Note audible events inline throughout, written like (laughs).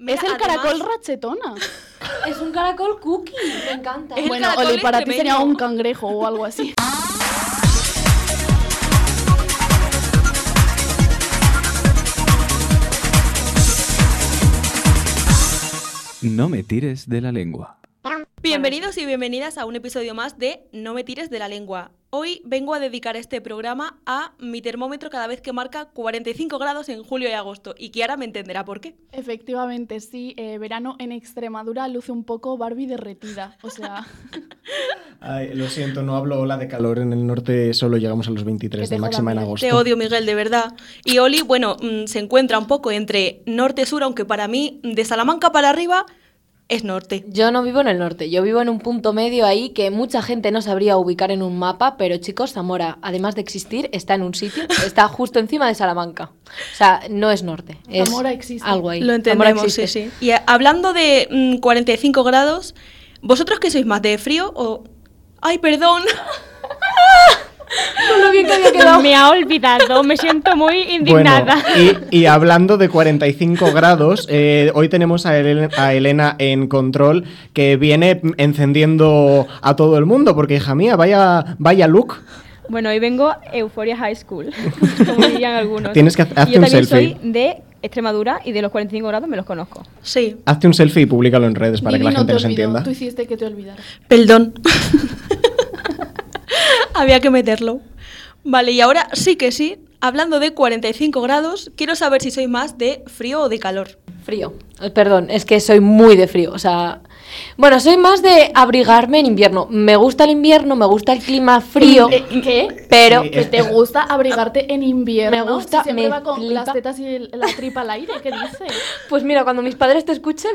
Mira, es el además- caracol rachetona. (laughs) Es un caracol cookie, me encanta. Es bueno, caracol Oli, para ti sería un cangrejo o algo así. (laughs) No me tires de la lengua. Bienvenidos y bienvenidas a un episodio más de No me tires de la lengua. Hoy vengo a dedicar este programa a mi termómetro cada vez que marca 45 grados en julio y agosto. Y Kiara me entenderá por qué. Efectivamente, sí. eh, verano en Extremadura luce un poco Barbie derretida. O sea, (laughs) Ay, lo siento, no hablo ola de calor. En el norte solo llegamos a los 23 Que te de máxima en agosto. Te odio, Miguel, de verdad. Y Oli, bueno, mm, se encuentra un poco entre norte-sur, aunque para mí, de Salamanca para arriba, es norte. Yo no vivo en el norte, yo vivo en un punto medio ahí que mucha gente no sabría ubicar en un mapa, pero chicos, Zamora, además de existir, está en un sitio, (laughs) está justo encima de Salamanca. O sea, no es norte, es Zamora existe. algo ahí. Lo entendemos, sí, sí. Y eh, hablando de mm, 45 grados, ¿vosotros qué sois más, de frío o...? Ay, perdón. (laughs) Con lo bien que había quedado. Me ha olvidado, me siento muy Bueno, indignada. y, y hablando de 45 grados, eh, hoy tenemos a Elena, a Elena en control que viene encendiendo a todo el mundo, porque hija mía, vaya, vaya look. Bueno, hoy vengo Euforia High School, (laughs) como dirían algunos. Tienes que hacer- yo un también selfie. soy de Extremadura y de los 45 grados me los conozco. Sí, Hazte un selfie y públicalo en redes para Vivi que la no gente olvidó, entienda. Tú hiciste que te olvidara. perdón. (laughs) Había que meterlo. Vale, y ahora sí que sí, hablando de 45 grados, quiero saber si sois más de frío o de calor. Frío. Eh, Perdón, es que soy muy de frío. O sea, bueno, soy más de abrigarme en invierno. Me gusta el invierno, me gusta el clima frío, ¿Qué? pero Sí, Que te gusta abrigarte en invierno. Me gusta, Si siempre me va con flipa. las tetas y el- la tripa al aire. ¿Qué dice? pues mira, cuando mis padres te escuchen,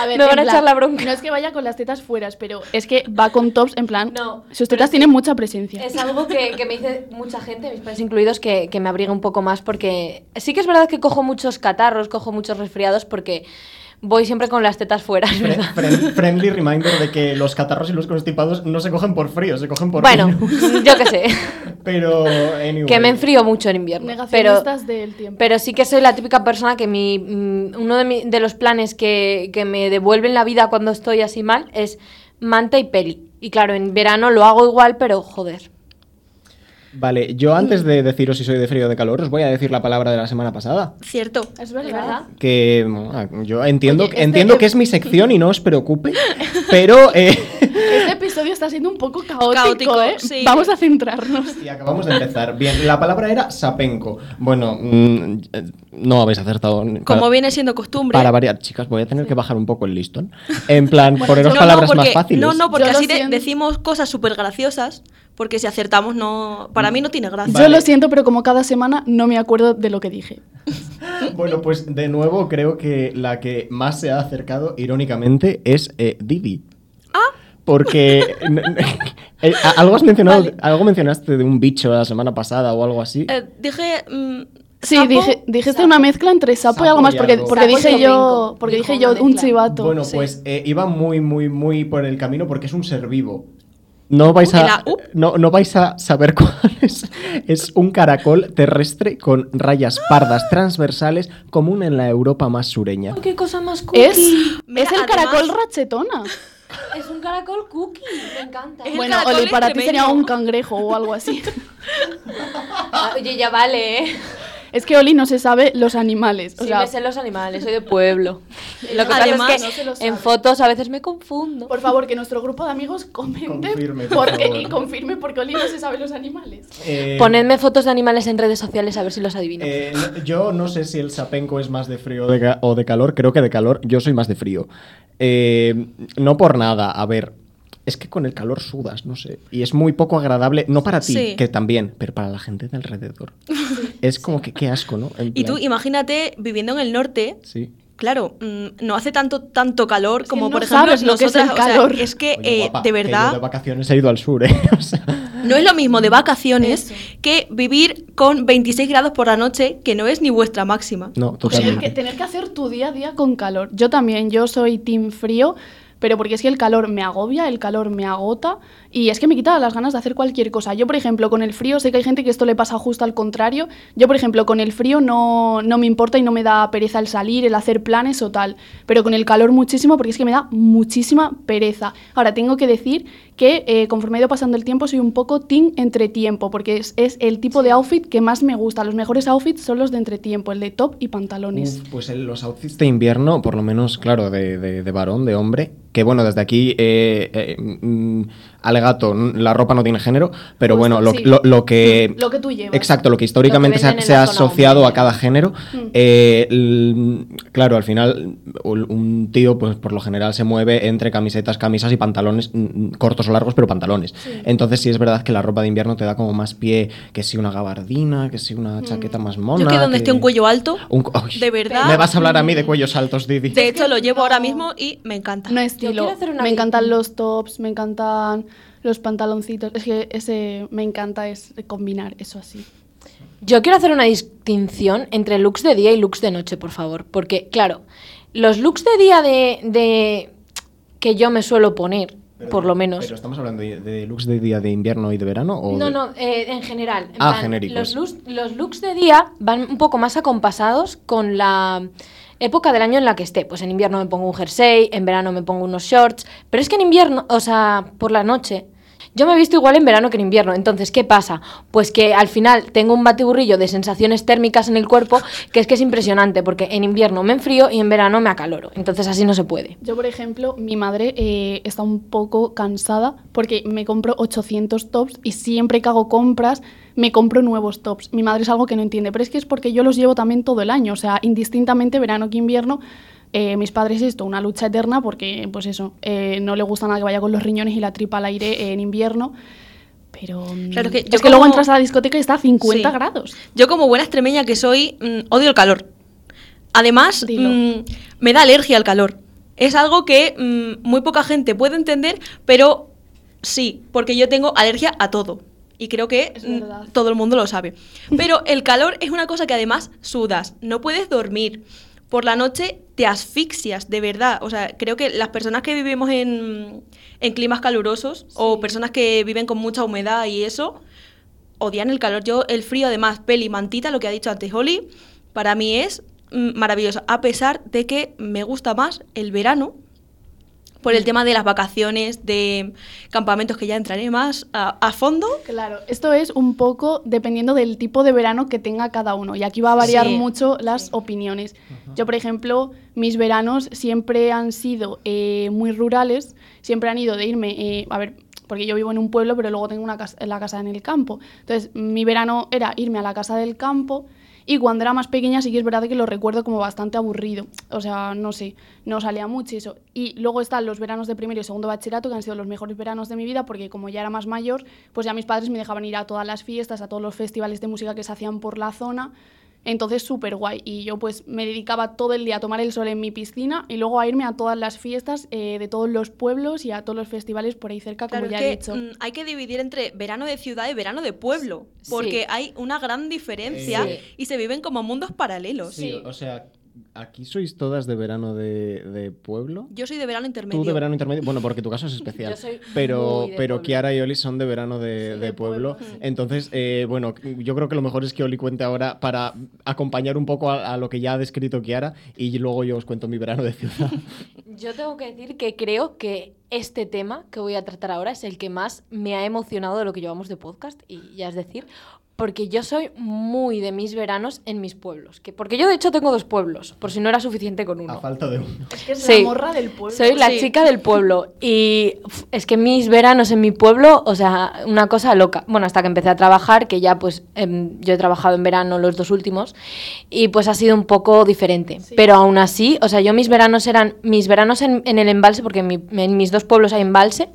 A ver, Me van a echar la bronca. No es que vaya con las tetas fueras, pero es que va con tops en plan. No, sus tetas tienen mucha presencia. Es algo que, que me dice mucha gente, mis padres incluidos, que, que me abriga un poco más porque sí que es verdad que cojo muchos catarros, cojo muchos resfriados porque voy siempre con las tetas fuera, es Fre- verdad. friend- friendly reminder de que los catarros y los constipados no se cogen por frío, se cogen por Bueno, virus. (laughs) yo qué sé, Pero, anyway. que me enfrío mucho en invierno. Pero, Negacionistas del tiempo. pero sí que soy la típica persona que mi, mm, uno de, mi- de los planes que, que me devuelven la vida cuando estoy así mal es manta y peli. Y claro, en verano lo hago igual, pero joder. Vale, yo antes de deciros si soy de frío o de calor, os voy a decir la palabra de la semana pasada. Cierto. es verdad. verdad? Que bueno, yo entiendo, Oye, este- entiendo que es mi sección y no os preocupe, (laughs) pero eh, Este episodio está siendo un poco caótico, Caótico, ¿eh? sí. Vamos a centrarnos. y acabamos de empezar. Bien, la palabra era sapenco. Bueno, mm, no habéis acertado. Como Para- viene siendo costumbre. Para variar, chicas, voy a tener que bajar un poco el listón. En plan, Bueno, poneros No, palabras no, más porque, fáciles. No, no, porque Yo así de- decimos cosas súper graciosas, porque si acertamos no... Para mí no tiene gracia. Yo lo siento, pero como cada semana no me acuerdo de lo que dije. (laughs) Bueno, pues de nuevo creo que la que más se ha acercado, irónicamente, es eh, Didi. Ah. Porque (laughs) eh, algo has mencionado, Vale. algo mencionaste de un bicho la semana pasada o algo así. Eh, dije... mm, Sí, sapo, dije, dijiste sapo. una mezcla entre sapo, Sapo y algo más, porque, porque dije yo, porque dije yo un chivato. bueno, sí. pues eh, iba muy, muy, muy por el camino porque es un ser vivo. No vais, ¿Y a, no, no vais a saber (laughs) cuál es. Es un caracol terrestre con rayas pardas transversales común en la Europa más sureña. ¡Qué cosa más cookie! Es, Mira, es el además- caracol rachetona. (laughs) Es un caracol cookie, me encanta. Es Bueno, Oli, para ti sería un cangrejo o algo así. (laughs) Ah, Oye, ya vale, ¿eh? Es que Oli no se sabe los animales. O Sí, sea, me sé los animales, soy de pueblo. Lo que Además, pasa es no que sabe. en fotos a veces me confundo. por favor, que nuestro grupo de amigos comente Confirme, por porque, favor. y confirme porque Oli no se sabe los animales. Eh, Ponedme fotos de animales en redes sociales a ver si los adivino. eh, no- yo no sé si el sapenco es más de frío o de, ca- o de calor. Creo que de calor. Yo soy más de frío. Eh, no por nada. A ver. Es que con el calor sudas, no sé. Y es muy poco agradable, no para ti, Sí. que también, pero para la gente de alrededor. Es como que qué asco, ¿no? En Y tú imagínate viviendo en el norte, Sí. claro, mm, no hace tanto tanto calor como no por ejemplo sabes lo que es el nosotras, o sea, calor. es que Oye, eh, de verdad de vacaciones he ido al sur, ¿eh? (laughs) O sea, no es lo mismo de vacaciones Eso. que vivir con 26 grados por la noche, que no es ni vuestra máxima. no, Tener totalmente. que, tener que hacer tu día a día con calor. Yo también, yo soy team frío, pero porque es que el calor me agobia, el calor me agota y es que me quita las ganas de hacer cualquier cosa. Yo, por ejemplo, con el frío, sé que hay gente que esto le pasa justo al contrario. Yo, por ejemplo, con el frío no, no me importa y no me da pereza el salir, el hacer planes o tal, pero con el calor muchísimo porque es que me da muchísima pereza. Ahora, tengo que decir que eh, conforme ha ido pasando el tiempo soy un poco team entretiempo, porque es, es el tipo de outfit que más me gusta. Los mejores outfits son los de entretiempo, el de top y pantalones. Uf, pues el- los outfits de invierno, por lo menos, claro, de, de- de varón, de hombre, que bueno, desde aquí, eh, eh, mm, alegato, n- la ropa no tiene género, pero Justo, bueno, lo, sí. lo- lo que... Lo que tú llevas. Exacto, lo que históricamente se ha, se asociado hombre. a cada género. Mm. eh, l- claro, al final, un tío, pues por lo general se mueve entre camisetas, camisas y pantalones mm, mm, cortos o largos, pero pantalones. Entonces, sí es verdad que la ropa de invierno te da como más pie que si una gabardina, que si una chaqueta más mona. Yo que donde esté un cuello alto, un de verdad. Me vas a hablar a mí de cuellos altos, Didi. De hecho, lo llevo no- ahora mismo y me encanta. No estilo. quiero hacer una Me encantan los tops, me encantan los pantaloncitos. Es que ese me encanta es combinar eso así. Yo quiero hacer una distinción entre looks de día y looks de noche, por favor. Porque, claro, los looks de día de, de- que yo me suelo poner, por lo menos. Pero estamos hablando de, de looks de día de invierno y de verano o No, de- no, eh, en general. en Ah, plan, genéricos. Los looks, los looks de día van un poco más acompasados con la época del año en la que esté. Pues en invierno me pongo un jersey, en verano me pongo unos shorts. Pero es que en invierno, o sea, por la noche. Yo me he visto igual en verano que en invierno. Entonces, ¿qué pasa? Pues que al final tengo un batiburrillo de sensaciones térmicas en el cuerpo que es que es impresionante, porque en invierno me enfrío y en verano me acaloro. Entonces así no se puede. Yo, por ejemplo, mi madre eh, está un poco cansada porque me compro 800 tops y siempre que hago compras me compro nuevos tops. Mi madre es algo que no entiende, pero es que es porque yo los llevo también todo el año, o sea, indistintamente verano que invierno. Eh, mis padres esto, una lucha eterna porque, pues eso, eh, no le gusta nada que vaya con los riñones y la tripa al aire en invierno. Pero mm, Claro, es que es yo que luego como- entras a la discoteca y está a 50 Sí. grados. Yo como buena extremeña que soy, mm, odio el calor. Además, mm, me da alergia al calor. Es algo que muy poca gente puede entender, pero sí, porque yo tengo alergia a todo. Y creo que todo el mundo lo sabe. Pero el calor es una cosa que además sudas, no puedes dormir. Por la noche te asfixias, de verdad. O sea, creo que las personas que vivimos en, en climas calurosos o personas que viven con mucha humedad y eso, odian el calor. Yo, el frío, además, peli, mantita, lo que ha dicho antes Holly, para mí es mm, maravilloso. A pesar de que me gusta más el verano, por el tema de las vacaciones, de campamentos que ya entraré más a, a fondo. Claro, esto es un poco dependiendo del tipo de verano que tenga cada uno. Y aquí va a variar Sí. mucho las opiniones. Yo, por ejemplo, mis veranos siempre han sido eh, muy rurales, siempre han ido de irme, eh, a ver, porque yo vivo en un pueblo, pero luego tengo una casa, la casa en el campo. Entonces, mi verano era irme a la casa del campo. Y cuando era más pequeña sí que es verdad que lo recuerdo como bastante aburrido. O sea, no sé, no salía mucho eso. Y luego están los veranos de primero y segundo bachillerato, que han sido los mejores veranos de mi vida, porque como ya era más mayor, pues ya mis padres me dejaban ir a todas las fiestas, a todos los festivales de música que se hacían por la zona. Entonces, súper guay. Y yo pues me dedicaba todo el día a tomar el sol en mi piscina y luego a irme a todas las fiestas eh, de todos los pueblos y a todos los festivales por ahí cerca, Claro, como ya he dicho. mm, hay que dividir entre verano de ciudad y verano de pueblo, porque Sí. hay una gran diferencia Sí. y se viven como mundos paralelos. Sí, o sea, aquí sois todas de verano de, de pueblo. Yo soy de verano intermedio. Tú de verano intermedio, bueno, porque tu caso es (laughs) especial. Yo soy pero muy de pero pueblo. Kiara y Oli son de verano de, Sí, de pueblo. Entonces, eh, bueno, yo creo que lo mejor es que Oli cuente ahora para acompañar un poco a, a lo que ya ha descrito Kiara y luego yo os cuento mi verano de ciudad. (laughs) Yo tengo que decir que creo que este tema que voy a tratar ahora es el que más me ha emocionado de lo que llevamos de podcast, y ya es decir, porque yo soy muy de mis veranos en mis pueblos. Que, porque yo de hecho tengo dos pueblos, por si no era suficiente con uno. a falta de uno. Es que es Sí. la morra del pueblo. Soy la Sí. chica del pueblo y es que mis veranos en mi pueblo, o sea, una cosa loca. Bueno, hasta que empecé a trabajar, que ya pues em, yo he trabajado en verano los dos últimos y pues ha sido un poco diferente. Sí. Pero aún así, o sea, yo mis veranos eran mis veranos en, en el embalse, porque en, mi- en mis dos pueblos hay embalse.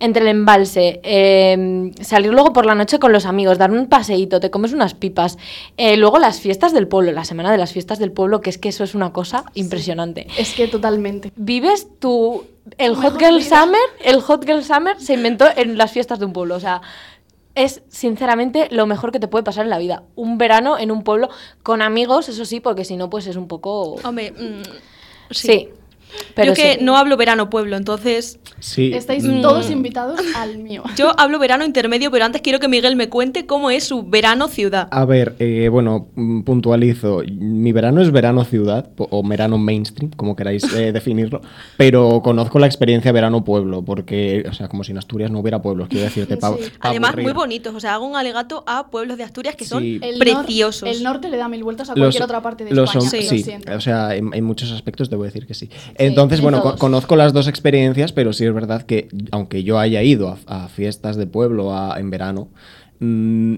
Entre el embalse, em, salir luego por la noche con los amigos, dar un paseíto, te comes unas pipas. Eh, luego las fiestas del pueblo, la semana de las fiestas del pueblo, que es que eso es una cosa impresionante Es que totalmente. vives tu el Hot Girl vida. Summer, el Hot Girl Summer se inventó en las fiestas de un pueblo, o sea, es sinceramente lo mejor que te puede pasar en la vida. Un verano en un pueblo con amigos, eso sí, porque si no pues es un poco Hombre, mm, sí. Pero yo que sí. no hablo verano-pueblo, entonces Sí. Estáis mm, todos invitados al mío. (laughs) yo hablo verano intermedio, pero antes quiero que Miguel me cuente cómo es su verano-ciudad. A ver, eh, bueno, mm, puntualizo. Mi verano es verano ciudad o verano mainstream, como queráis eh, (laughs) definirlo, pero conozco la experiencia verano-pueblo, porque, o sea, como si en Asturias no hubiera pueblos, quiero decirte, pa- Sí. pa Además, aburrir. muy bonitos. O sea, hago un alegato a pueblos de Asturias que son nor- preciosos. el norte le da mil vueltas a Los- cualquier otra parte de los España. son- lo sí, o sea, en, en muchos aspectos debo decir que sí. Entonces, en bueno, todos. conozco las dos experiencias, pero sí es verdad que, aunque yo haya ido a, a fiestas de pueblo a- en verano, mm,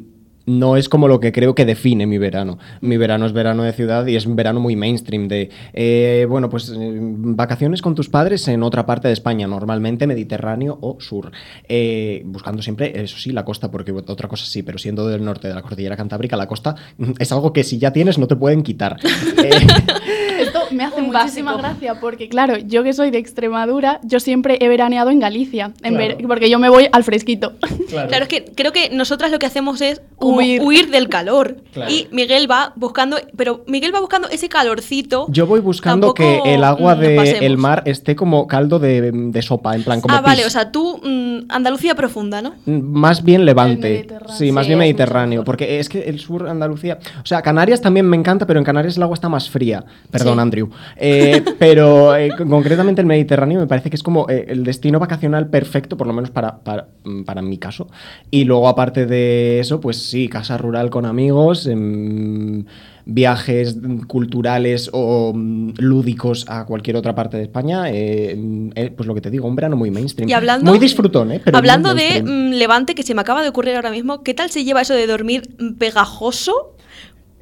no es como lo que creo que define mi verano. Mi verano es verano de ciudad y es un verano muy mainstream de, eh, bueno, pues eh, vacaciones con tus padres en otra parte de España, normalmente Mediterráneo o sur. Eh, buscando siempre, eso sí, la costa, porque otra cosa sí, pero siendo del norte de la cordillera cantábrica, la costa mm, es algo que si ya tienes no te pueden quitar. (laughs) Me hace Un muchísima básico. gracia porque, (laughs) claro, yo que soy de Extremadura, yo siempre he veraneado en Galicia, en Claro. ver- porque yo me voy al fresquito. (laughs) Claro, es que creo que nosotras lo que hacemos es como Huir. huir, del calor. Claro. Y Miguel va buscando, pero Miguel va buscando ese calorcito. Yo voy buscando Tampoco, que el agua del pasemos. mar esté como caldo de, de sopa, en plan como ah, vale, pis. o sea, tú mm, Andalucía profunda, ¿no? Mm, Más bien Levante. Sí, más Sí, bien Mediterráneo. Porque es que el sur Andalucía. O sea, Canarias también me encanta, pero en Canarias el agua está más fría. Perdón, Sí. Andrew. Eh, (laughs) pero eh, con- concretamente el Mediterráneo me parece que es como eh, el destino vacacional perfecto, por lo menos para, para, mm, para mi caso. Y luego, aparte de eso, pues sí, casa rural con amigos. em, viajes culturales o mm, lúdicos a cualquier otra parte de España, eh, mm, eh, pues lo que te digo, un verano muy mainstream. Y hablando, muy disfrutón, ¿eh? Pero hablando de Levante, que se me acaba de ocurrir ahora mismo, ¿qué tal se lleva eso de dormir pegajoso?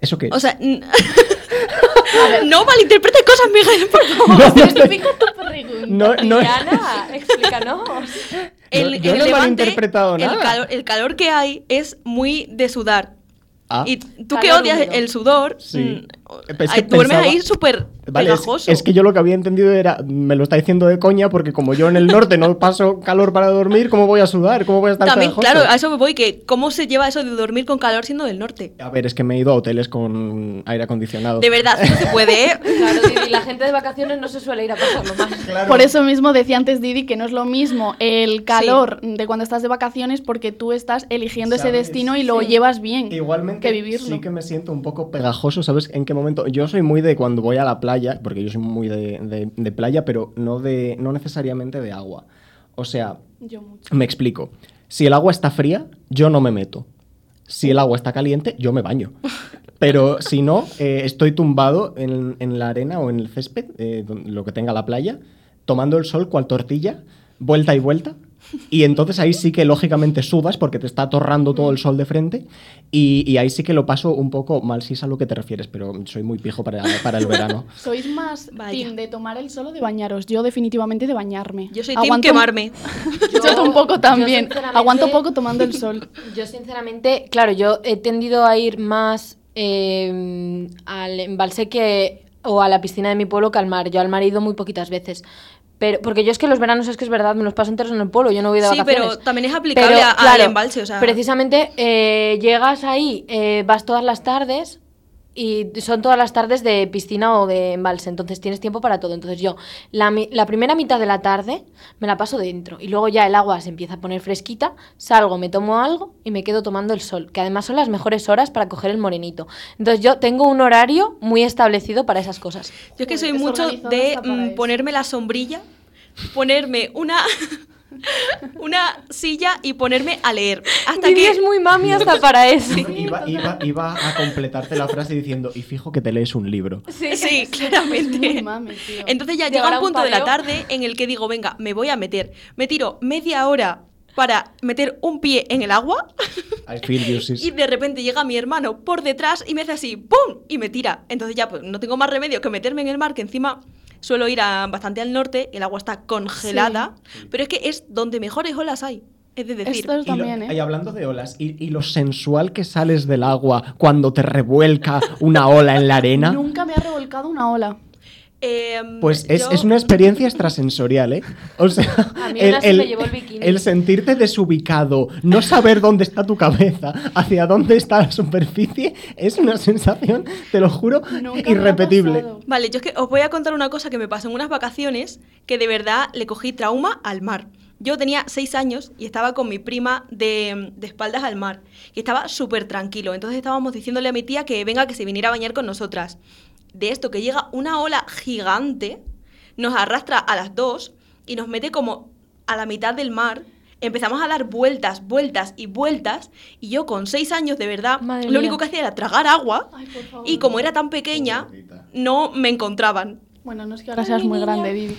¿Eso qué es? O sea, (laughs) (laughs) no malinterpretes cosas, Miguel, por favor. No, no, Justifica tu pregunta. no, no, Diana, explícanos. El, yo el no malinterpretado el nada. calor, el calor que hay es muy de sudar. Ah. Y tú que Calor odias húmedo. el sudor, Sí. Es ay, que duermes pensaba- ahí súper Vale, pegajoso. es que yo lo que había entendido era, me lo está diciendo de coña, porque como yo en el norte no paso calor para dormir, ¿cómo voy a sudar? ¿Cómo voy a estar También, pegajoso? claro, a eso me voy, que cómo se lleva eso de dormir con calor siendo del norte. A ver, es que me he ido a hoteles con aire acondicionado. De verdad, no se puede, ¿eh? (laughs) Claro, Didi, la gente de vacaciones no se suele ir a pasarlo mal. Por eso mismo decía antes Didi que no es lo mismo el calor de cuando estás de vacaciones porque tú estás eligiendo ese destino y lo Sí. llevas bien Igualmente, que vivirlo. sí que me siento un poco pegajoso, ¿sabes? ¿En qué momento? Yo soy muy de cuando voy a la playa, porque yo soy muy de, de- de playa, pero no, de, no necesariamente de agua. O sea, Yo mucho. me explico. Si el agua está fría, yo no me meto. Si el agua está caliente, yo me baño. (laughs) Pero si no, eh, estoy tumbado en, en la arena o en el césped, eh, lo que tenga la playa, tomando el sol cual tortilla, vuelta y vuelta. Y entonces ahí sí que lógicamente sudas porque te está atorrando todo el sol de frente. Y, y ahí sí que lo paso un poco mal, si es a lo que te refieres, pero soy muy pijo para, para el verano. (laughs) ¿Sois más Vaya. team de tomar el sol o de bañaros? Yo definitivamente de bañarme. Yo soy team Aguanto- quemarme. (laughs) Yo, un poco también. sinceramente- Aguanto poco tomando el sol. (laughs) Yo sinceramente, claro, yo he tendido a ir más eh, al embalse que o a la piscina de mi pueblo que al mar. Yo al mar he ido muy poquitas veces. Pero, porque yo es que los veranos es que es verdad, me los paso enteros en el pueblo, yo no voy de Sí, vacaciones. pero también es aplicable Pero, a- al embalse, o sea. Precisamente eh, llegas ahí, eh, vas todas las tardes y son todas las tardes de piscina o de embalse, entonces tienes tiempo para todo. Entonces yo, la, mi- la primera mitad de la tarde me la paso dentro y luego ya el agua se empieza a poner fresquita, salgo, me tomo algo y me quedo tomando el sol, que además son las mejores horas para coger el morenito. Entonces yo tengo un horario muy establecido para esas cosas. Yo es que soy mucho de mm, ponerme la sombrilla, ponerme una (laughs) una silla y ponerme a leer. Hasta Didi que es muy mami hasta para (laughs) eso. Iba, iba- iba a completarte la frase diciendo, y fijo que te lees un libro. Sí, claramente. Muy mami, tío. Entonces ya llega un un punto de la tarde en el que digo, venga, me voy a meter. Me tiro media hora para meter un pie en el agua (laughs) I feel you, sis. y de repente llega mi hermano por detrás y me hace así, ¡pum! y me tira. Entonces ya pues no tengo más remedio que meterme en el mar, que encima suelo ir a- bastante al norte, el agua está congelada, pero es que es donde mejores olas hay. Es de decir, Esto es Y, lo- también, y ¿eh? hablando de olas, y, y lo sensual que sales del agua cuando te revuelca una ola en la arena. Nunca me ha revolcado una ola. Em, Pues es, yo- es una experiencia extrasensorial, ¿eh? O sea, (laughs) A mí una sí me llevó el bikini. el sentirte desubicado, no saber dónde está tu cabeza, hacia dónde está la superficie, es una sensación, te lo juro, Nunca irrepetible. Vale, yo es que os voy a contar una cosa que me pasó en unas vacaciones que de verdad le cogí trauma al mar. Yo tenía seis años y estaba con mi prima de, de espaldas al mar y estaba súper tranquilo. Entonces estábamos diciéndole a mi tía que venga, que se viniera a bañar con nosotras. De esto que llega una ola gigante, nos arrastra a las dos y nos mete como a la mitad del mar. Empezamos a dar vueltas, vueltas y vueltas. Y yo con seis años, de verdad, Madre lo mía. único que hacía era tragar agua. Ay, por favor. Y como era tan pequeña, no me encontraban. Bueno, no es que ahora seas muy grande, Didi.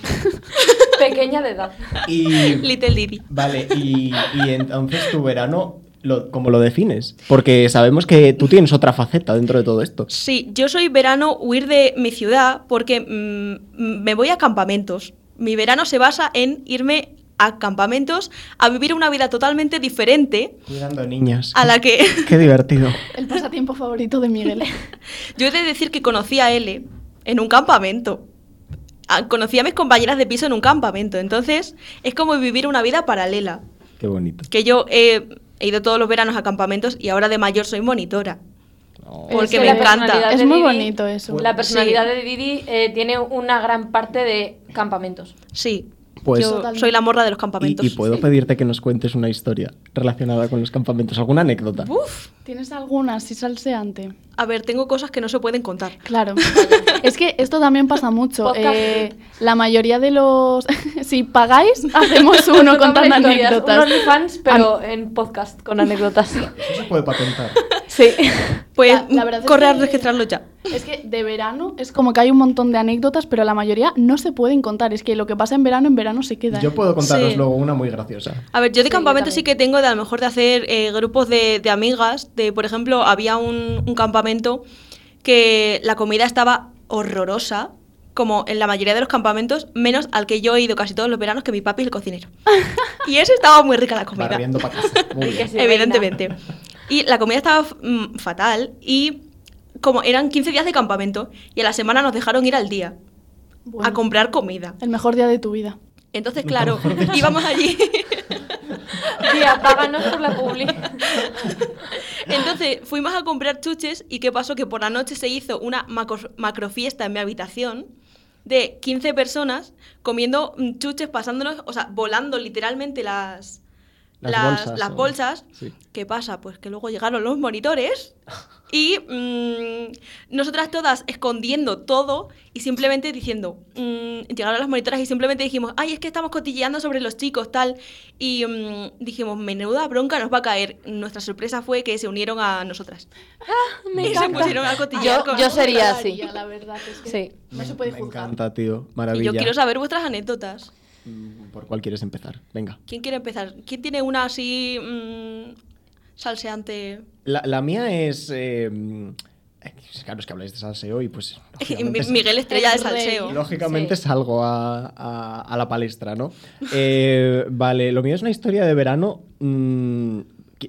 (laughs) Pequeña de edad. Y, (laughs) Little Didi. vale, y, y entonces tu verano, lo, ¿cómo lo defines? Porque sabemos que tú tienes otra faceta dentro de todo esto. Sí, yo soy verano huir de mi ciudad porque mm, me voy a campamentos. Mi verano se basa en irme a campamentos a vivir una vida totalmente diferente Cuidando niñas. a la que (laughs) Qué divertido. (laughs) El pasatiempo favorito de Miguel. (laughs) yo he de decir que conocí a L en un campamento. Ah, Conocí a mis compañeras de piso en un campamento. Entonces es como vivir una vida paralela. Qué bonito. Que yo he, he ido todos los veranos a campamentos y ahora de mayor soy monitora. Porque Es que me encanta. Es muy Didi- bonito eso. La personalidad Sí. de Didi eh, tiene una gran parte de campamentos. Sí, Pues- yo Totalmente. soy la morra de los campamentos. y puedo pedirte que nos cuentes una historia relacionada con los campamentos, alguna anécdota. Uf, ¿Tienes alguna así salseante? a ver, tengo cosas que no se pueden contar. Claro. (laughs) es que esto también pasa mucho. Eh, la mayoría de los... (laughs) si pagáis, hacemos (laughs) uno contando anécdotas. Un OnlyFans, pero en podcast con anécdotas. Eso se puede patentar. Sí. (laughs) Pues La- la verdad es corre a que- registrarlo ya. Es que de verano es como que hay un montón de anécdotas, pero la mayoría no se pueden contar. Es que lo que pasa en verano, en verano se queda. Yo ¿eh? puedo contaros Sí. luego una muy graciosa. A ver, yo de Sí, campamento yo sí que tengo de a lo mejor de hacer eh, grupos de, de amigas. De, por ejemplo, había un, un campamento que la comida estaba horrorosa, como en la mayoría de los campamentos, menos al que yo he ido casi todos los veranos, que mi papi es el cocinero. (laughs) y eso estaba muy rica la comida. Barriendo para casa. Muy (laughs) bien. evidentemente. Y la comida estaba mm, fatal y como eran 15 días de campamento y a la semana nos dejaron ir al día Bueno, a comprar comida. El mejor día de tu vida. Entonces, claro, íbamos allí. (laughs) Tía, páganos por la publi. Entonces, fuimos a comprar chuches y ¿qué pasó? Que por la noche se hizo una macro, macrofiesta en mi habitación de 15 personas comiendo mm, chuches, pasándonos, o sea, volando literalmente las, Las las, bolsas, las ¿no? bolsas. Sí. ¿Qué pasa? Pues que luego llegaron los monitores y mm, nosotras todas escondiendo todo y simplemente diciendo, mm, llegaron las monitoras y simplemente dijimos, ay, es que estamos cotilleando sobre los chicos, tal. Y mm, dijimos, menuda bronca nos va a caer. Nuestra sorpresa fue que se unieron a nosotras. Me y se pusieron a cotillear. Yo- con yo nosotras. sería así. La verdad es que Sí. no se puede Me juzgar. encanta, tío. Y Maravilla. yo quiero saber vuestras anécdotas. Mm, ¿Por cuál quieres empezar? Venga. ¿Quién quiere empezar? ¿Quién tiene una así mm, salseante? La, la mía es. eh, mm, claro, es que habláis de salseo y pues. (laughs) Miguel Estrella de salseo. Lógicamente Sí. salgo a, a- a la palestra, ¿no? (laughs) Eh, vale, lo mío es una historia de verano.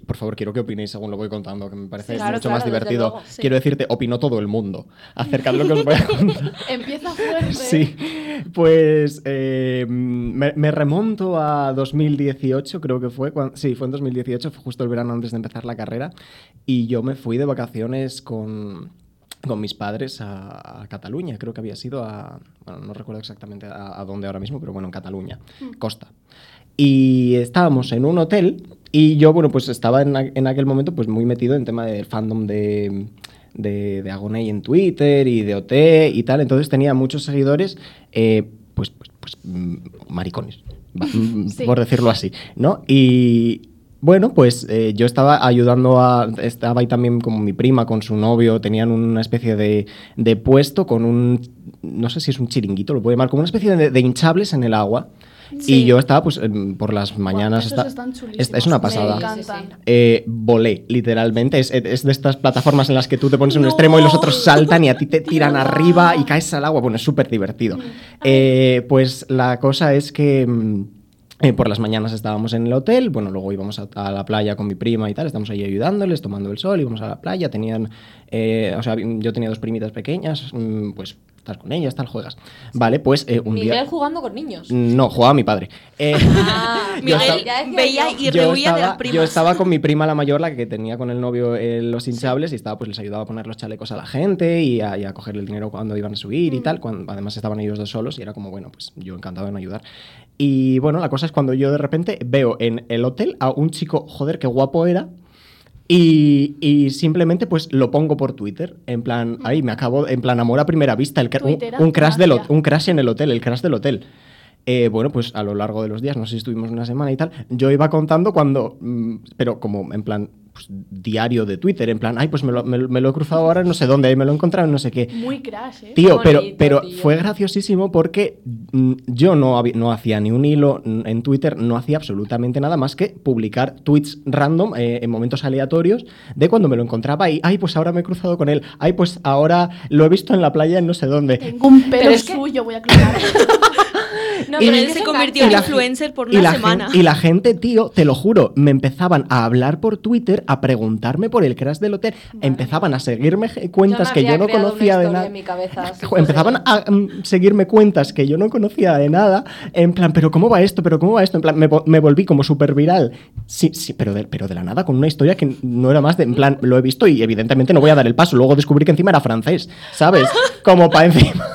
Por favor, quiero que opinéis según lo voy contando, que me parece Sí, claro, mucho más claro, desde divertido. luego, sí. Quiero decirte, opinó todo el mundo acerca de lo que os voy a contar. (laughs) Empieza fuerte. Sí, pues eh, me, me remonto a 2018, creo que fue. cuan- sí, fue en 2018, fue justo el verano antes de empezar la carrera. Y yo me fui de vacaciones con, con mis padres a, a Cataluña. Creo que había sido a. Bueno, no recuerdo exactamente a, a dónde ahora mismo, pero bueno, en Cataluña, Costa. Y estábamos en un hotel y yo, bueno, pues estaba en, en aquel momento pues muy metido en tema del fandom de, de, de Agoney en Twitter y de OT y tal. Entonces tenía muchos seguidores, eh, pues, pues, pues, mm, maricones, (laughs) Sí. por decirlo así, ¿no? Y bueno, pues eh, yo estaba ayudando a... Estaba ahí también como mi prima con su novio, tenían una especie de, de puesto con un... No sé si es un chiringuito, lo puedo llamar, como una especie de, de hinchables en el agua. Sí. Y yo estaba pues por las mañanas... esos está- están es, una Me pasada. encantan. Eh, volé, literalmente. Es, es de estas plataformas en las que tú te pones en un No. extremo y los otros saltan y a ti te (laughs) tiran arriba y caes al agua. Bueno, es súper divertido. Eh, pues la cosa es que mm, eh, por las mañanas estábamos en el hotel, bueno, luego íbamos a, a la playa con mi prima y tal, estamos ahí ayudándoles, tomando el sol, íbamos a la playa, tenían, eh, o sea, yo tenía dos primitas pequeñas, mm, pues estás con ellas, tal, juegas. Vale, pues eh, un Miguel día... jugando con niños. No, jugaba mi padre. Eh, Ah, (laughs) Miguel estaba- ya decía veía yo. y yo rehuía de las estaba, primas. yo estaba con mi prima la mayor, la que tenía con el novio eh, los hinchables, y estaba, pues les ayudaba a poner los chalecos a la gente y a, y a coger el dinero cuando iban a subir y tal. Cuando, además estaban ellos dos solos y era como, bueno, pues yo encantado en ayudar. Y bueno, la cosa es cuando yo de repente veo en el hotel a un chico, joder, qué guapo era. Y, y simplemente pues lo pongo por Twitter, en plan, ahí me acabo, en plan amor a primera vista, el, un, crash del, un crash en el hotel, el crash del hotel. Eh, bueno, pues a lo largo de los días, no sé si estuvimos una semana y tal, yo iba contando cuando, mm, pero como en plan pues, diario de Twitter, en plan, ay, pues me lo, me lo- me lo he cruzado ahora en no sé dónde, ahí me lo he encontrado en no sé qué. Muy crash, ¿eh? Tío, pero, pero tío. fue graciosísimo porque mm, yo no, no hacía ni un hilo mm, en Twitter, no hacía absolutamente nada más que publicar tweets random eh, en momentos aleatorios de cuando me lo encontraba y, ay, pues ahora me he cruzado con él, ay, pues ahora lo he visto en la playa en no sé dónde. Tengo un pelo Pero es que- suyo, voy a. (laughs) No, Y pero él se convirtió en influencer por una semana. y la gente, tío, te lo juro, me empezaban a hablar por Twitter, a preguntarme por el crash del hotel, empezaban a seguirme je- cuentas me que yo no conocía de nada. (laughs) Empezaban a mm, seguirme cuentas que yo no conocía de nada, en plan, pero ¿cómo va esto? ¿Pero cómo va esto? En plan, me, me volví como súper viral. Sí, sí, pero de, pero de la nada, con una historia que no era más de, en plan, lo he visto y evidentemente no voy a dar el paso. Luego descubrí que encima era francés, ¿sabes? (laughs) Como para encima,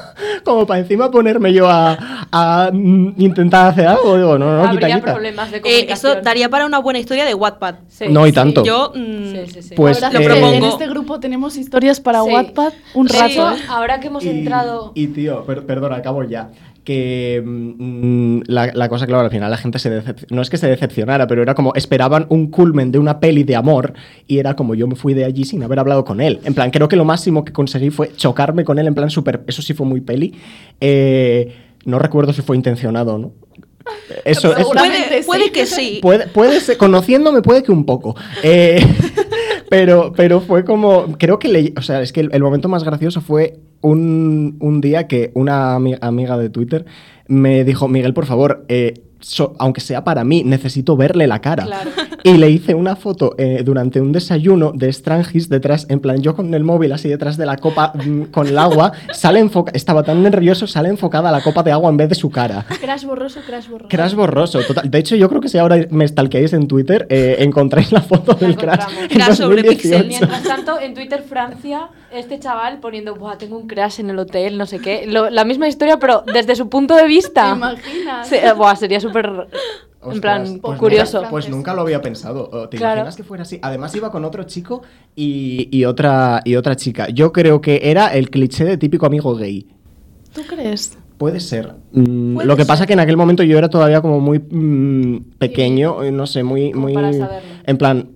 como para encima ponerme yo a, a, mm, intentar hacer algo. Digo, no, no, quita, Habría quita. problemas de Eh, comunicación. eso daría para una buena historia de Wattpad. Sí, No, y sí. tanto. Yo, mm, Sí, sí, sí. Pues, verdad eh, que en propongo. este grupo tenemos historias para Sí. Wattpad un rato. ahora que hemos Y- entrado... Y tío, per- perdona, acabo ya. Que mm, la, la cosa, claro, al final la gente se decep- No es que se decepcionara, pero era como esperaban un culmen de una peli de amor y era como yo me fui de allí sin haber hablado con él. En plan, creo que lo máximo que conseguí fue chocarme con él, en plan súper. Eso sí fue muy peli. Eh, no recuerdo si fue intencionado o no. Eso, eso- Seguramente puede, que sí. Puede, puede ser, conociéndome puede que un poco. Eh, (laughs) pero, pero fue como, creo que le, o sea, es que el, el momento más gracioso fue un, un día que una ami- amiga de Twitter me dijo, Miguel, por favor, eh, so- aunque sea para mí, necesito verle la cara. Claro. Y le hice una foto eh, durante un desayuno de Strangis detrás, en plan, yo con el móvil así detrás de la copa mm, con el agua, sale enfoca estaba tan nervioso, sale enfocada la copa de agua en vez de su cara. Crash borroso, crash borroso. Crash borroso, total. De hecho, yo creo que si ahora me stalkeáis en Twitter, eh, encontráis la foto del crash. Crash sobre 2018. pixel. Mientras tanto, en Twitter Francia, este chaval poniendo, Buah, tengo un crash en el hotel, no sé qué. Lo- la misma historia, pero desde su punto de ¿Te vista. imaginas? Sí, eh, buah, sería súper, en plan, pues curioso. nunca- pues nunca lo había pensado. Oh, ¿Te Claro. imaginas que fuera así? Además iba con otro chico y, y otra, y otra chica. Yo creo que era el cliché de típico amigo gay. ¿Tú crees? Puede ser. Mm, Puede lo que pasa ser. que en aquel momento yo era todavía como muy mm, pequeño, eh, no sé, muy... Como muy para saberlo. En plan,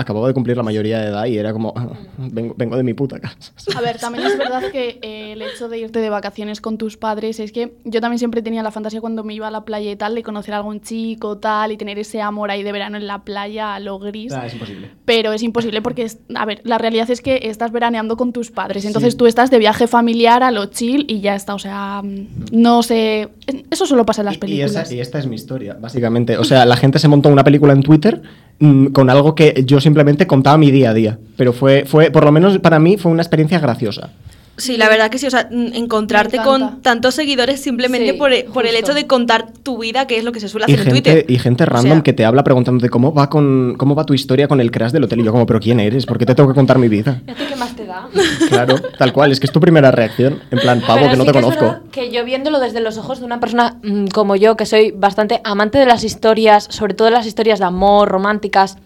acababa de cumplir la mayoría de edad y era como, "Ah, vengo, vengo de mi puta casa. (laughs) A ver, también es verdad que eh, el hecho de irte de vacaciones con tus padres es que yo también siempre tenía la fantasía cuando me iba a la playa y tal de conocer a algún chico tal y tener ese amor ahí de verano en la playa a lo gris. Ah, es imposible. Pero es imposible porque, es- a ver, la realidad es que estás veraneando con tus padres. Entonces Sí. tú estás de viaje familiar a lo chill y ya está. O sea, mm, no sé. Eso solo pasa en las Y- Y, películas. esa- y esta es mi historia, básicamente. O sea, la gente se montó una película en Twitter mm, con algo que yo simplemente contaba mi día a día. Pero fue, fue, por lo menos para mí, fue una experiencia graciosa. Sí, la verdad que sí, o sea, encontrarte Me con tantos seguidores simplemente Sí, por, e- por el hecho de contar tu vida, que es lo que se suele Y hacer en gente, Twitter. y gente O random sea, que te habla preguntándote cómo va con cómo va tu historia con el crash del hotel. Y yo como, pero ¿quién eres? ¿Por qué te tengo que contar mi vida? ¿Y a ti qué más te da? Claro, tal cual. Es que es tu primera reacción. En plan, pavo, Pero que no sí te es conozco. que yo viéndolo desde los ojos de una persona mm, como yo, que soy bastante amante de las historias, sobre todo las historias de amor, románticas,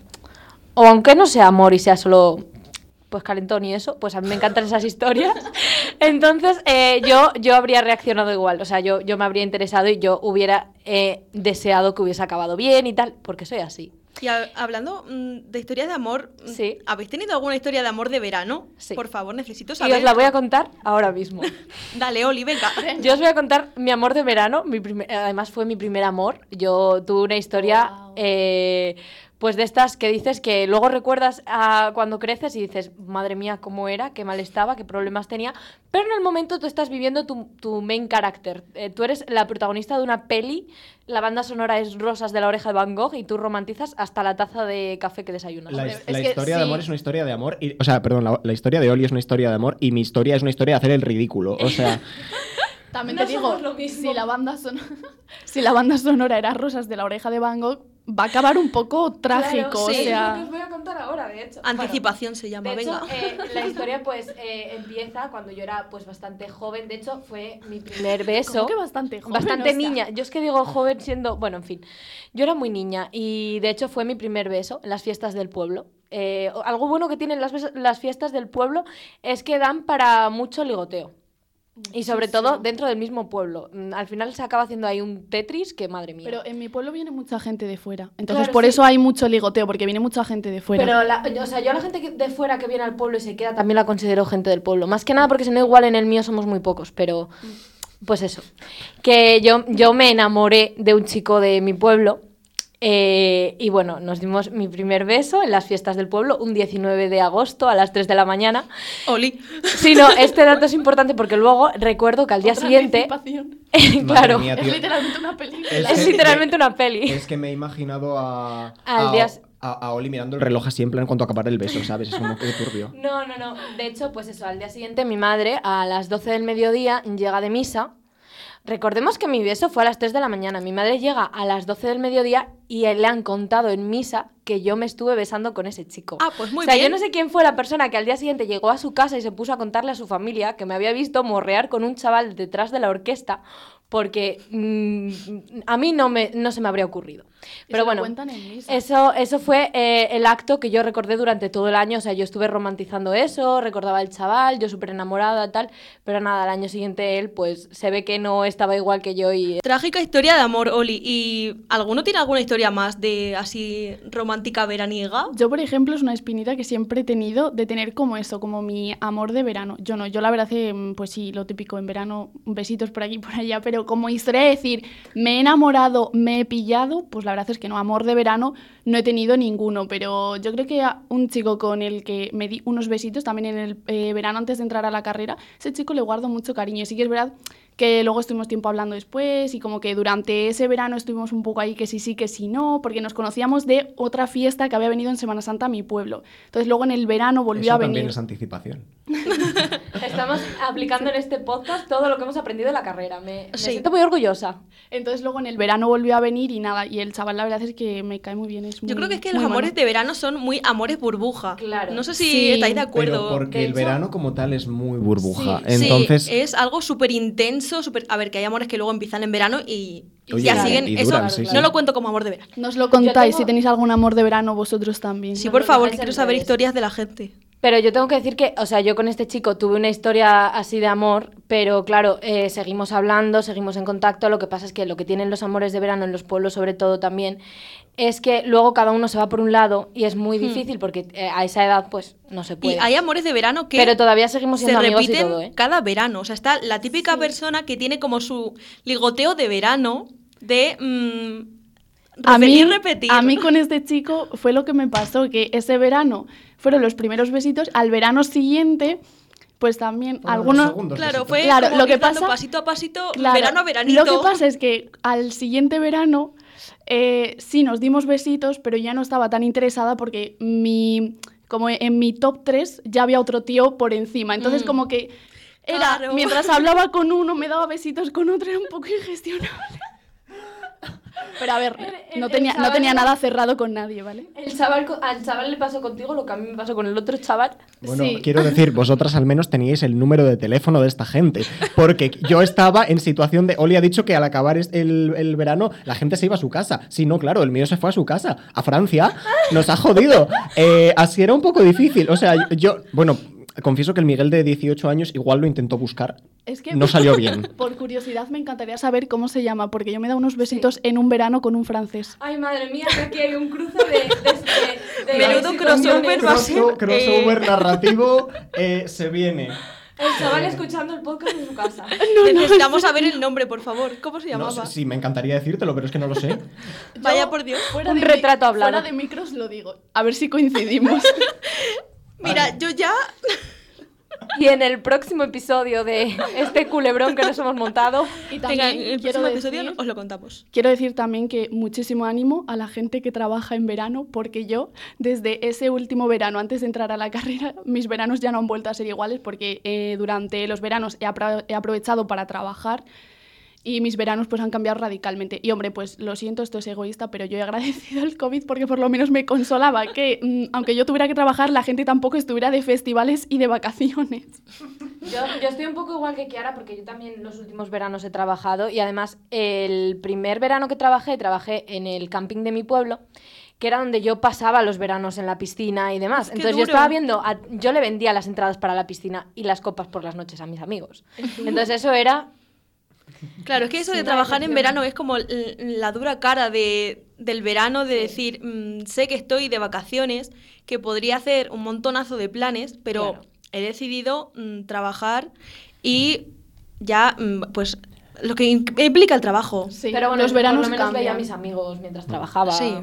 o aunque no sea amor y sea solo pues calentón y eso, pues a mí me encantan esas historias. (laughs) Entonces eh, yo, yo habría reaccionado igual, o sea, yo, yo me habría interesado y yo hubiera eh, deseado que hubiese acabado bien y tal, porque soy así. Y a- hablando mm, de historias de amor, mm, Sí. ¿habéis tenido alguna historia de amor de verano? Sí. Por favor, necesito Y saber. os la voy a contar ahora mismo. (laughs) Dale, Oli, venga. Yo os voy a contar mi amor de verano. Mi primer- además fue mi primer amor. Yo tuve una historia, Wow. eh, pues de estas que dices que luego recuerdas a cuando creces y dices, madre mía, cómo era, qué mal estaba, qué problemas tenía, pero en el momento tú estás viviendo tu, tu main character. Eh, tú eres la protagonista de una peli, la banda sonora es Rosas de la oreja de Van Gogh y tú romantizas hasta la taza de café que desayunas. La, Hombre, his- es la que historia de amor es una historia de amor. Y, o sea, perdón, la, la historia de Oli es una historia de amor y mi historia es una historia de hacer el ridículo. O sea, (laughs) También No te digo, somos lo mismo. si la, banda son- (laughs) si la banda sonora era Rosas de la oreja de Van Gogh, va a acabar un poco trágico. Claro, o sí, sea, es lo que os voy a contar ahora, de hecho. Anticipación se llama, De venga. hecho, eh, la (laughs) historia pues eh, empieza cuando yo era pues bastante joven. De hecho, fue mi primer beso. como que bastante joven, Bastante o sea. niña. Yo es que digo joven siendo... Bueno, en fin. Yo era muy niña y de hecho fue mi primer beso en las fiestas del pueblo. Eh, algo bueno que tienen las, las fiestas del pueblo es que dan para mucho ligoteo. Y sobre todo dentro del mismo pueblo. Mm, Al final se acaba haciendo ahí un Tetris que madre mía. Pero en mi pueblo viene mucha gente de fuera. Entonces, Claro, por sí. eso hay mucho ligoteo, porque viene mucha gente de fuera. Pero, la, o sea, yo a la gente de fuera que viene al pueblo y se queda también la considero gente del pueblo. Más que nada porque si no, igual en el mío somos muy pocos, pero pues eso. Que yo, yo me enamoré de un chico de mi pueblo eh, y bueno, nos dimos mi primer beso en las fiestas del pueblo un 19 de agosto a las 3 de la mañana. Oli. Sí, no, este dato es importante porque luego recuerdo que al día Otra siguiente... (laughs) claro, mía. Es literalmente una película. Es literalmente una peli. es que me he imaginado a, (laughs) Al a, día- a- a Oli mirando el reloj así en plan cuanto acabar el beso, ¿sabes? Es como que turbio. No, no, no. De hecho, pues eso, al día siguiente mi madre a las 12 del mediodía llega de misa. Recordemos que mi beso fue a las 3 de la mañana. Mi madre llega a las 12 del mediodía y le han contado en misa que yo me estuve besando con ese chico. Ah, pues muy o sea, bien. yo no sé quién fue la persona que al día siguiente llegó a su casa y se puso a contarle a su familia que me había visto morrear con un chaval detrás de la orquesta porque mm, a mí no, me, no se me habría ocurrido. Pero bueno, eso, eso fue eh, el acto que yo recordé durante todo el año. O sea, yo estuve romantizando eso, recordaba al chaval, yo súper enamorada, tal. Pero nada, al año siguiente él, pues se ve que no estaba igual que yo y. Trágica historia de amor, Oli. ¿Y alguno tiene alguna historia más de así romántica veraniega? Yo, por ejemplo, es una espinita que siempre he tenido de tener como eso, como mi amor de verano. Yo no, yo la verdad mm, pues sí, lo típico en verano, besitos por aquí y por allá, pero como historia de decir, me he enamorado, me he pillado, pues la verdad es que no, amor de verano no he tenido ninguno, pero yo creo que un chico con el que me di unos besitos también en el eh, verano antes de entrar a la carrera, ese chico le guardo mucho cariño. Sí que es verdad que luego estuvimos tiempo hablando después y como que durante ese verano estuvimos un poco ahí que sí sí, que sí no, porque nos conocíamos de otra fiesta que había venido en Semana Santa a mi pueblo. Entonces luego en el verano volvió Eso a también venir. es anticipación. (laughs) Estamos aplicando en este podcast todo lo que hemos aprendido en la carrera. Me, me Sí. siento muy orgullosa. Entonces luego en el verano volvió a venir y nada, y el chaval la verdad es que me cae muy bien. Es Yo creo que es que los amores de verano son muy amores burbuja. Claro. No sé si Sí, estáis de Pero acuerdo. porque De el hecho- verano como tal es muy burbuja. Sí, Entonces, es algo súper intenso, súper... A ver, que hay amores que luego empiezan en verano y Oye, ya siguen... y Eso sí, no lo cuento como amor de verano. Nos lo contáis tengo- si tenéis algún amor de verano vosotros también. Sí, No por favor, que quiero saber historias de la gente. Pero yo tengo que decir que, o sea, yo con este chico tuve una historia así de amor, pero claro, eh, seguimos hablando, seguimos en contacto. Lo que pasa es que lo que tienen los amores de verano en los pueblos, sobre todo también, es que luego cada uno se va por un lado y es muy difícil porque eh, a esa edad, pues, no se Y puede. hay amores de verano que Pero todavía seguimos se siendo amigos y repiten todo, ¿eh? cada verano. O sea, está la típica persona que tiene como su ligoteo de verano de mm, A mí, repetir, repetir. a mí con este chico fue lo que me pasó, que ese verano fueron los primeros besitos, al verano siguiente, pues también algunos... segundos Claro, fue Claro, como lo que pasa- pasito a pasito, Claro, verano a veranito. Lo que pasa es que al siguiente verano eh, sí nos dimos besitos, pero ya no estaba tan interesada porque mi, como en mi top 3 ya había otro tío por encima. Entonces Mm. como que era, Claro. mientras hablaba con uno, me daba besitos con otro, era un poco (laughs) ingestionable. Pero a ver, El- no tenía, no tenía nada cerrado con nadie, ¿vale? El chaval, al chaval le pasó contigo lo que a mí me pasó con el otro chaval. Bueno, Sí. quiero decir, (laughs) vosotras al menos teníais el número de teléfono de esta gente. Porque yo estaba en situación de. Oli ha dicho que al acabar el, el verano la gente se iba a su casa. Sí, no, claro, el mío se fue a su casa, a Francia. Nos ha jodido. Eh, así era un poco difícil. O sea, yo. Bueno, confieso que el Miguel de 18 años igual lo intentó buscar. Es que No salió bien. (laughs) Por curiosidad me encantaría saber cómo se llama, porque yo me he dado unos besitos en un verano con un francés. Ay, madre mía, que aquí hay un cruce de. de, de Menudo situaciones. crossover va a ser, Crosso- crossover eh, narrativo eh, se viene. El chaval escuchando el podcast en su casa. (laughs) Necesitamos saber el nombre, por favor. ¿Cómo se No llamaba? sé, sí, me encantaría decírtelo, pero es que no lo sé. Vaya Yo, por Dios. Fuera Un de retrato hablado. Fuera de micros lo digo. A ver si coincidimos. (laughs) Mira, yo ya. Y en el próximo episodio de este culebrón que nos hemos montado, y Venga, también en el próximo decir, episodio os lo contamos. quiero decir también que muchísimo ánimo a la gente que trabaja en verano, porque yo, desde ese último verano, antes de entrar a la carrera, mis veranos ya no han vuelto a ser iguales, porque eh, durante los veranos he, apro- he aprovechado para trabajar y mis veranos pues han cambiado radicalmente. Y hombre, pues lo siento, esto es egoísta, pero yo he agradecido el COVID porque por lo menos me consolaba que, mm, aunque yo tuviera que trabajar, la gente tampoco estuviera de festivales y de vacaciones. Yo, yo estoy un poco igual que Kiara porque yo también los últimos veranos he trabajado y además el primer verano que trabajé, trabajé en el camping de mi pueblo, que era donde yo pasaba los veranos en la piscina y demás. Entonces yo estaba viendo, a- yo le vendía las entradas para la piscina y las copas por las noches a mis amigos. Entonces eso era... Claro, es que eso de trabajar en verano es como la dura cara de, del verano, de decir, mm, sé que estoy de vacaciones, que podría hacer un montonazo de planes, pero Claro. he decidido mm, trabajar y ya, mm, pues, lo que im- implica el trabajo. Sí, Pero bueno, los veranos por lo menos veía a mis amigos mientras trabajaba. Sí.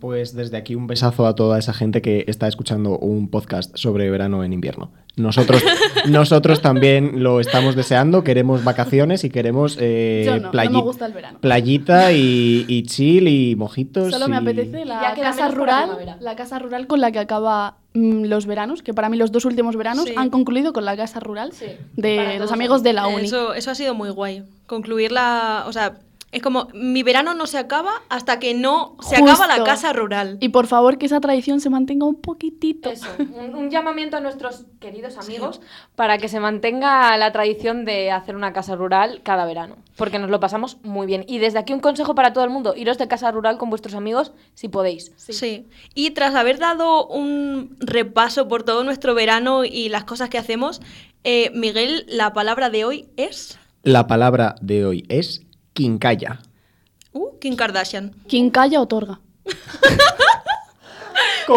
Pues desde aquí un besazo a toda esa gente que está escuchando un podcast sobre verano en invierno. Nosotros, (laughs) nosotros también lo estamos deseando, queremos vacaciones y queremos eh, Yo no, no playi- me gusta el verano. playita y, y chill y mojitos. Solo me apetece la casa rural, la casa rural con la que acaba los veranos, que para mí los dos últimos veranos Sí. han concluido con la casa rural Sí, de para los amigos de la uni. Eso, eso ha sido muy guay. Concluir la... O sea, es como, mi verano no se acaba hasta que no se acaba la casa rural. Y por favor que esa tradición se mantenga un poquitito. Eso, un, un llamamiento a nuestros queridos amigos para que se mantenga la tradición de hacer una casa rural cada verano, porque nos lo pasamos muy bien. Y desde aquí un consejo para todo el mundo, iros de casa rural con vuestros amigos si podéis. Sí. Y tras haber dado un repaso por todo nuestro verano y las cosas que hacemos, eh, Miguel, la palabra de hoy es... La palabra de hoy es quincalla. Uh, Kim Kardashian. Quien calla otorga. (laughs)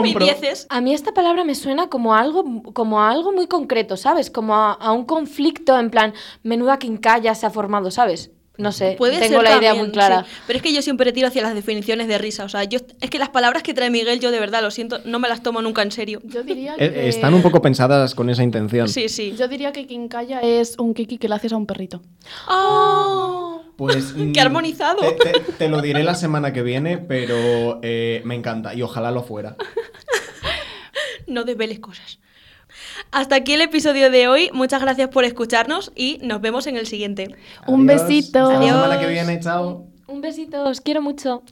Mi dieces. A mí esta palabra me suena como a algo, como a algo muy concreto, ¿sabes? Como a, a un conflicto, en plan, menuda quincalla se ha formado, ¿sabes? No sé, Puede tengo ser la idea muy clara. sí. Pero es que yo siempre tiro hacia las definiciones de risa. O sea, yo es que las palabras que trae Miguel, yo de verdad lo siento, no me las tomo nunca en serio. Yo diría Eh, que... Están un poco pensadas con esa intención. Sí, sí. Yo diría que quien calla es un kiki que le haces a un perrito. ¡Oh! Pues (laughs) ¡Qué armonizado! Te, te- te lo diré la semana que viene, pero eh, me encanta y ojalá lo fuera. (laughs) No desveles cosas. Hasta aquí el episodio de hoy. Muchas gracias por escucharnos y nos vemos en el siguiente. Un besito. Hasta la Adiós. semana que viene, chao. Un besito, os quiero mucho.